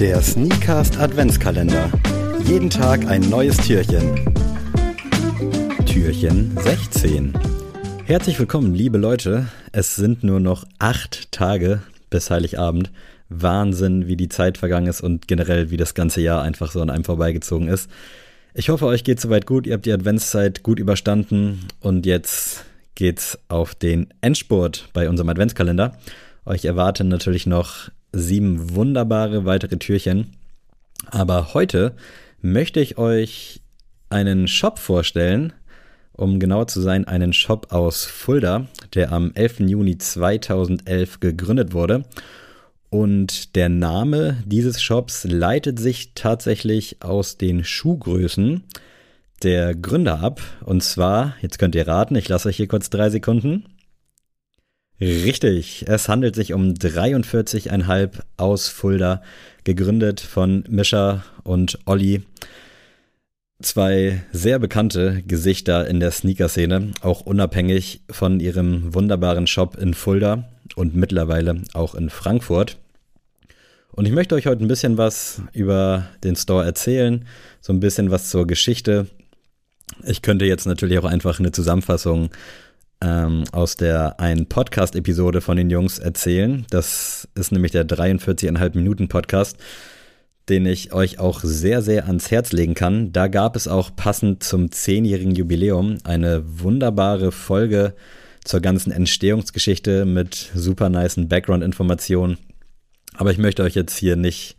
Der Sneakcast Adventskalender. Jeden Tag ein neues Türchen. Türchen 16. Herzlich willkommen, liebe Leute. Es sind nur noch acht Tage bis Heiligabend. Wahnsinn, wie die Zeit vergangen ist und generell, wie das ganze Jahr einfach so an einem vorbeigezogen ist. Ich hoffe, euch geht soweit gut. Ihr habt die Adventszeit gut überstanden und jetzt geht's auf den Endspurt bei unserem Adventskalender. Euch erwarten natürlich noch sieben wunderbare weitere Türchen. Aber heute möchte ich euch einen Shop vorstellen, um genauer zu sein, einen Shop aus Fulda, der am 11. Juni 2011 gegründet wurde. Und der Name dieses Shops leitet sich tatsächlich aus den Schuhgrößen der Gründer ab. Und zwar, jetzt könnt ihr raten, ich lasse euch hier kurz drei Sekunden. Richtig, es handelt sich um 43,5 aus Fulda, gegründet von Mischa und Olli. Zwei sehr bekannte Gesichter in der Sneaker-Szene, auch unabhängig von ihrem wunderbaren Shop in Fulda und mittlerweile auch in Frankfurt. Und ich möchte euch heute ein bisschen was über den Store erzählen, so ein bisschen was zur Geschichte. Ich könnte jetzt natürlich auch einfach eine Zusammenfassung ähm, aus der einen Podcast-Episode von den Jungs erzählen. Das ist nämlich der 43,5 Minuten Podcast, den ich euch auch sehr, sehr ans Herz legen kann. Da gab es auch passend zum zehnjährigen Jubiläum eine wunderbare Folge zur ganzen Entstehungsgeschichte mit super niceen Background-Informationen. Aber ich möchte euch jetzt hier nicht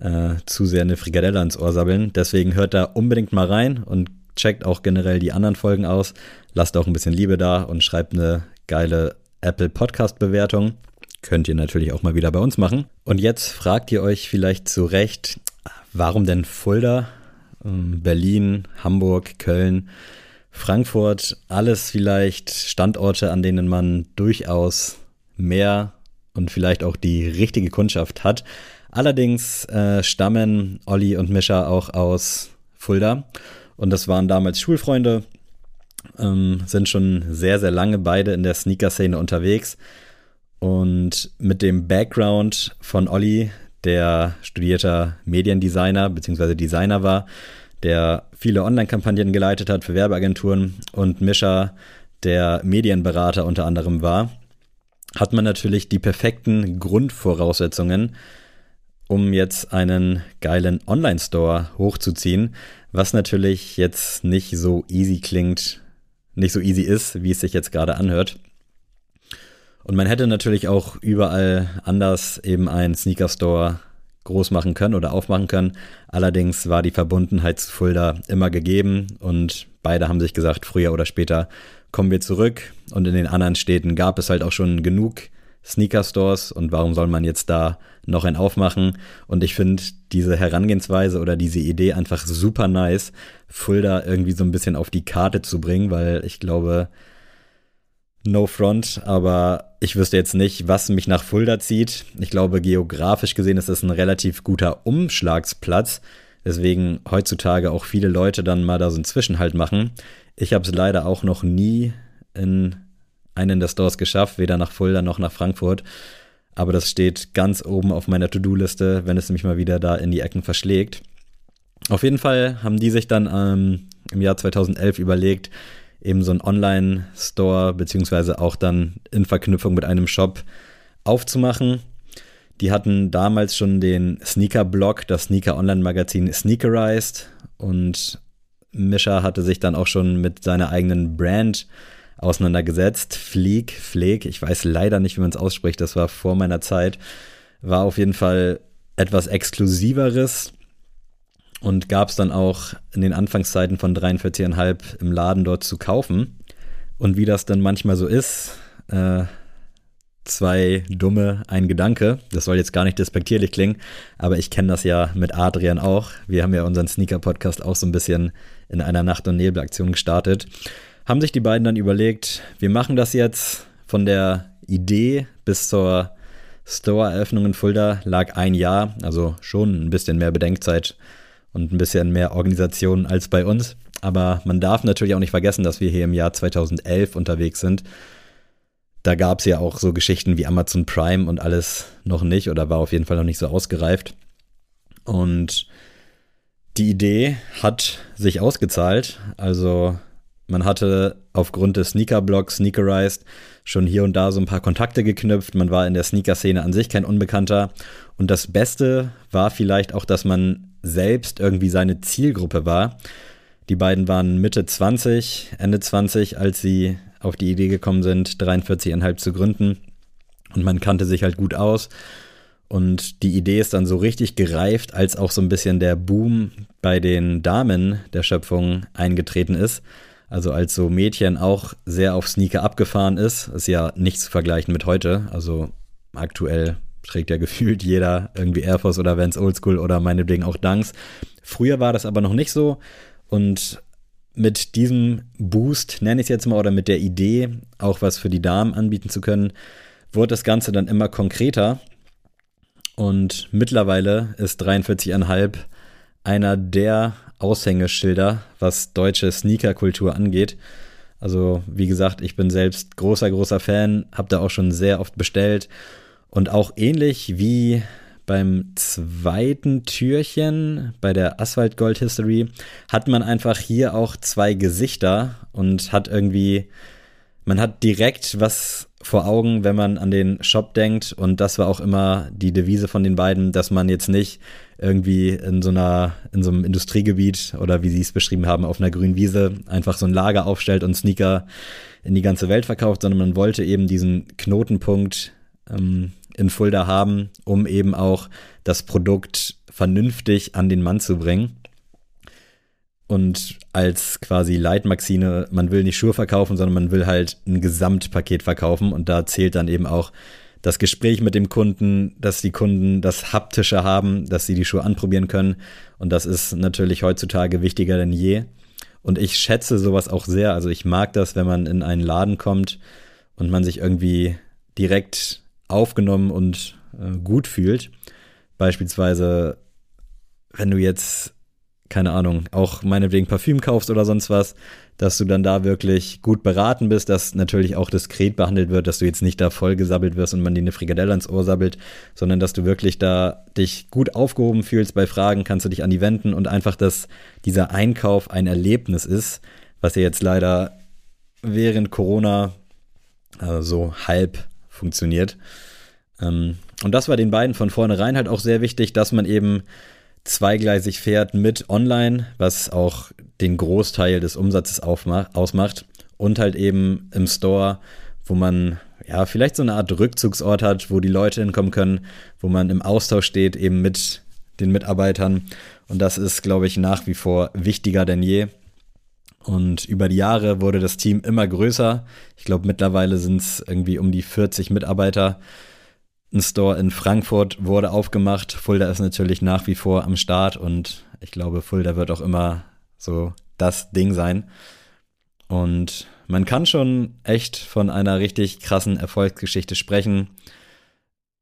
äh, zu sehr eine Frikadelle ans Ohr sabbeln. Deswegen hört da unbedingt mal rein und checkt auch generell die anderen Folgen aus. Lasst auch ein bisschen Liebe da und schreibt eine geile Apple Podcast Bewertung. Könnt ihr natürlich auch mal wieder bei uns machen. Und jetzt fragt ihr euch vielleicht zu Recht, warum denn Fulda, ähm, Berlin, Hamburg, Köln, Frankfurt, alles vielleicht Standorte, an denen man durchaus mehr und vielleicht auch die richtige Kundschaft hat. Allerdings äh, stammen Olli und Mischa auch aus Fulda und das waren damals Schulfreunde, ähm, sind schon sehr, sehr lange beide in der Sneaker-Szene unterwegs. Und mit dem Background von Olli, der studierter Mediendesigner bzw. Designer war, der viele Online-Kampagnen geleitet hat für Werbeagenturen und Mischa, der Medienberater unter anderem war, hat man natürlich die perfekten Grundvoraussetzungen, um jetzt einen geilen Online-Store hochzuziehen, was natürlich jetzt nicht so easy klingt, nicht so easy ist, wie es sich jetzt gerade anhört. Und man hätte natürlich auch überall anders eben einen Sneaker-Store groß machen können oder aufmachen können. Allerdings war die Verbundenheit zu Fulda immer gegeben und beide haben sich gesagt, früher oder später kommen wir zurück. Und in den anderen Städten gab es halt auch schon genug Sneaker-Stores und warum soll man jetzt da noch ein aufmachen? Und ich finde diese Herangehensweise oder diese Idee einfach super nice, Fulda irgendwie so ein bisschen auf die Karte zu bringen, weil ich glaube, no front, aber ich wüsste jetzt nicht, was mich nach Fulda zieht. Ich glaube, geografisch gesehen ist es ein relativ guter Umschlagsplatz, weswegen heutzutage auch viele Leute dann mal da so einen Zwischenhalt machen. Ich habe es leider auch noch nie in einen der Stores geschafft, weder nach Fulda noch nach Frankfurt. Aber das steht ganz oben auf meiner To-Do-Liste, wenn es mich mal wieder da in die Ecken verschlägt. Auf jeden Fall haben die sich dann ähm, im Jahr 2011 überlegt, eben so einen Online-Store, beziehungsweise auch dann in Verknüpfung mit einem Shop aufzumachen. Die hatten damals schon den Sneaker-Blog, das Sneaker-Online-Magazin Sneakerized und Mischa hatte sich dann auch schon mit seiner eigenen Brand auseinandergesetzt. Fleek, Fleek, ich weiß leider nicht, wie man es ausspricht, das war vor meiner Zeit, war auf jeden Fall etwas Exklusiveres und gab es dann auch in den Anfangszeiten von 43,5 im Laden dort zu kaufen. Und wie das dann manchmal so ist, äh, zwei Dumme, ein Gedanke. Das soll jetzt gar nicht despektierlich klingen, aber ich kenne das ja mit Adrian auch. Wir haben ja unseren Sneaker-Podcast auch so ein bisschen in einer Nacht- und Nebelaktion gestartet haben sich die beiden dann überlegt, wir machen das jetzt von der Idee bis zur Store-Eröffnung in Fulda lag ein Jahr, also schon ein bisschen mehr Bedenkzeit und ein bisschen mehr Organisation als bei uns. Aber man darf natürlich auch nicht vergessen, dass wir hier im Jahr 2011 unterwegs sind. Da gab es ja auch so Geschichten wie Amazon Prime und alles noch nicht oder war auf jeden Fall noch nicht so ausgereift. Und die Idee hat sich ausgezahlt. Also man hatte aufgrund des Sneaker-Blogs Sneakerized schon hier und da so ein paar Kontakte geknüpft. Man war in der Sneaker-Szene an sich kein Unbekannter. Und das Beste war vielleicht auch, dass man selbst irgendwie seine Zielgruppe war. Die beiden waren Mitte 20, Ende 20, als sie auf die Idee gekommen sind, 43,5 zu gründen. Und man kannte sich halt gut aus. Und die Idee ist dann so richtig gereift, als auch so ein bisschen der Boom bei den Damen der Schöpfung eingetreten ist. Also als so Mädchen auch sehr auf Sneaker abgefahren ist, ist ja nicht zu vergleichen mit heute. Also aktuell trägt ja gefühlt jeder irgendwie Air Force oder Vans Oldschool oder meinetwegen auch Dunks. Früher war das aber noch nicht so und mit diesem Boost, nenne ich es jetzt mal, oder mit der Idee, auch was für die Damen anbieten zu können, wurde das Ganze dann immer konkreter. Und mittlerweile ist 43,5 einer der Aushängeschilder, was deutsche Sneakerkultur angeht. Also, wie gesagt, ich bin selbst großer, großer Fan, habe da auch schon sehr oft bestellt. Und auch ähnlich wie beim zweiten Türchen bei der Asphalt Gold History hat man einfach hier auch zwei Gesichter und hat irgendwie, man hat direkt was vor Augen, wenn man an den Shop denkt. Und das war auch immer die Devise von den beiden, dass man jetzt nicht irgendwie in so einer, in so einem Industriegebiet oder wie sie es beschrieben haben, auf einer grünen Wiese einfach so ein Lager aufstellt und Sneaker in die ganze Welt verkauft, sondern man wollte eben diesen Knotenpunkt ähm, in Fulda haben, um eben auch das Produkt vernünftig an den Mann zu bringen. Und als quasi Leitmaxine, man will nicht Schuhe verkaufen, sondern man will halt ein Gesamtpaket verkaufen. Und da zählt dann eben auch das Gespräch mit dem Kunden, dass die Kunden das Haptische haben, dass sie die Schuhe anprobieren können. Und das ist natürlich heutzutage wichtiger denn je. Und ich schätze sowas auch sehr. Also ich mag das, wenn man in einen Laden kommt und man sich irgendwie direkt aufgenommen und äh, gut fühlt. Beispielsweise, wenn du jetzt keine Ahnung, auch meinetwegen Parfüm kaufst oder sonst was, dass du dann da wirklich gut beraten bist, dass natürlich auch diskret behandelt wird, dass du jetzt nicht da voll gesabbelt wirst und man dir eine Frikadelle ans Ohr sabbelt, sondern dass du wirklich da dich gut aufgehoben fühlst bei Fragen, kannst du dich an die wenden und einfach, dass dieser Einkauf ein Erlebnis ist, was ja jetzt leider während Corona also so halb funktioniert. Ähm, und das war den beiden von vornherein halt auch sehr wichtig, dass man eben zweigleisig fährt mit Online, was auch den Großteil des Umsatzes ausmacht und halt eben im Store, wo man ja vielleicht so eine Art Rückzugsort hat, wo die Leute hinkommen können, wo man im Austausch steht eben mit den Mitarbeitern und das ist, glaube ich, nach wie vor wichtiger denn je. Und über die Jahre wurde das Team immer größer. Ich glaube, mittlerweile sind es irgendwie um die 40 Mitarbeiter. Ein Store in Frankfurt wurde aufgemacht. Fulda ist natürlich nach wie vor am Start und ich glaube, Fulda wird auch immer so das Ding sein. Und man kann schon echt von einer richtig krassen Erfolgsgeschichte sprechen.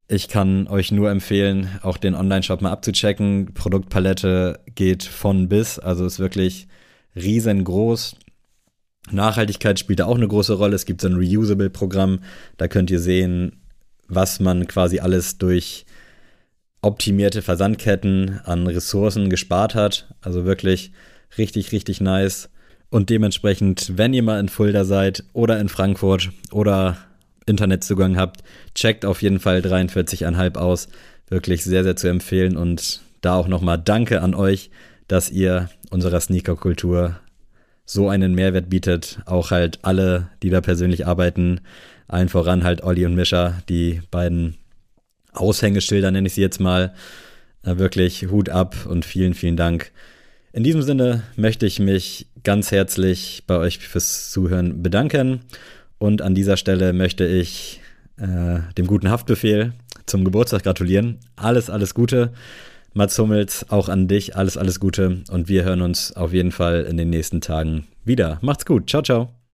Ich kann euch nur empfehlen, auch den Online-Shop mal abzuchecken. Produktpalette geht von bis, also ist wirklich riesengroß. Nachhaltigkeit spielt da auch eine große Rolle. Es gibt so ein Reusable-Programm, da könnt ihr sehen, was man quasi alles durch optimierte Versandketten an Ressourcen gespart hat. Also wirklich richtig, richtig nice. Und dementsprechend, wenn ihr mal in Fulda seid oder in Frankfurt oder Internetzugang habt, checkt auf jeden Fall 43,5 aus. Wirklich sehr, sehr zu empfehlen. Und da auch nochmal Danke an euch, dass ihr unserer Sneaker-Kultur so einen Mehrwert bietet. Auch halt alle, die da persönlich arbeiten, allen voran halt Olli und Mischa, die beiden Aushängeschilder, nenne ich sie jetzt mal. Äh, wirklich Hut ab und vielen, vielen Dank. In diesem Sinne möchte ich mich ganz herzlich bei euch fürs Zuhören bedanken. Und an dieser Stelle möchte ich äh, dem guten Haftbefehl zum Geburtstag gratulieren. Alles, alles Gute. Mats Hummels, auch an dich alles, alles Gute. Und wir hören uns auf jeden Fall in den nächsten Tagen wieder. Macht's gut. Ciao, ciao.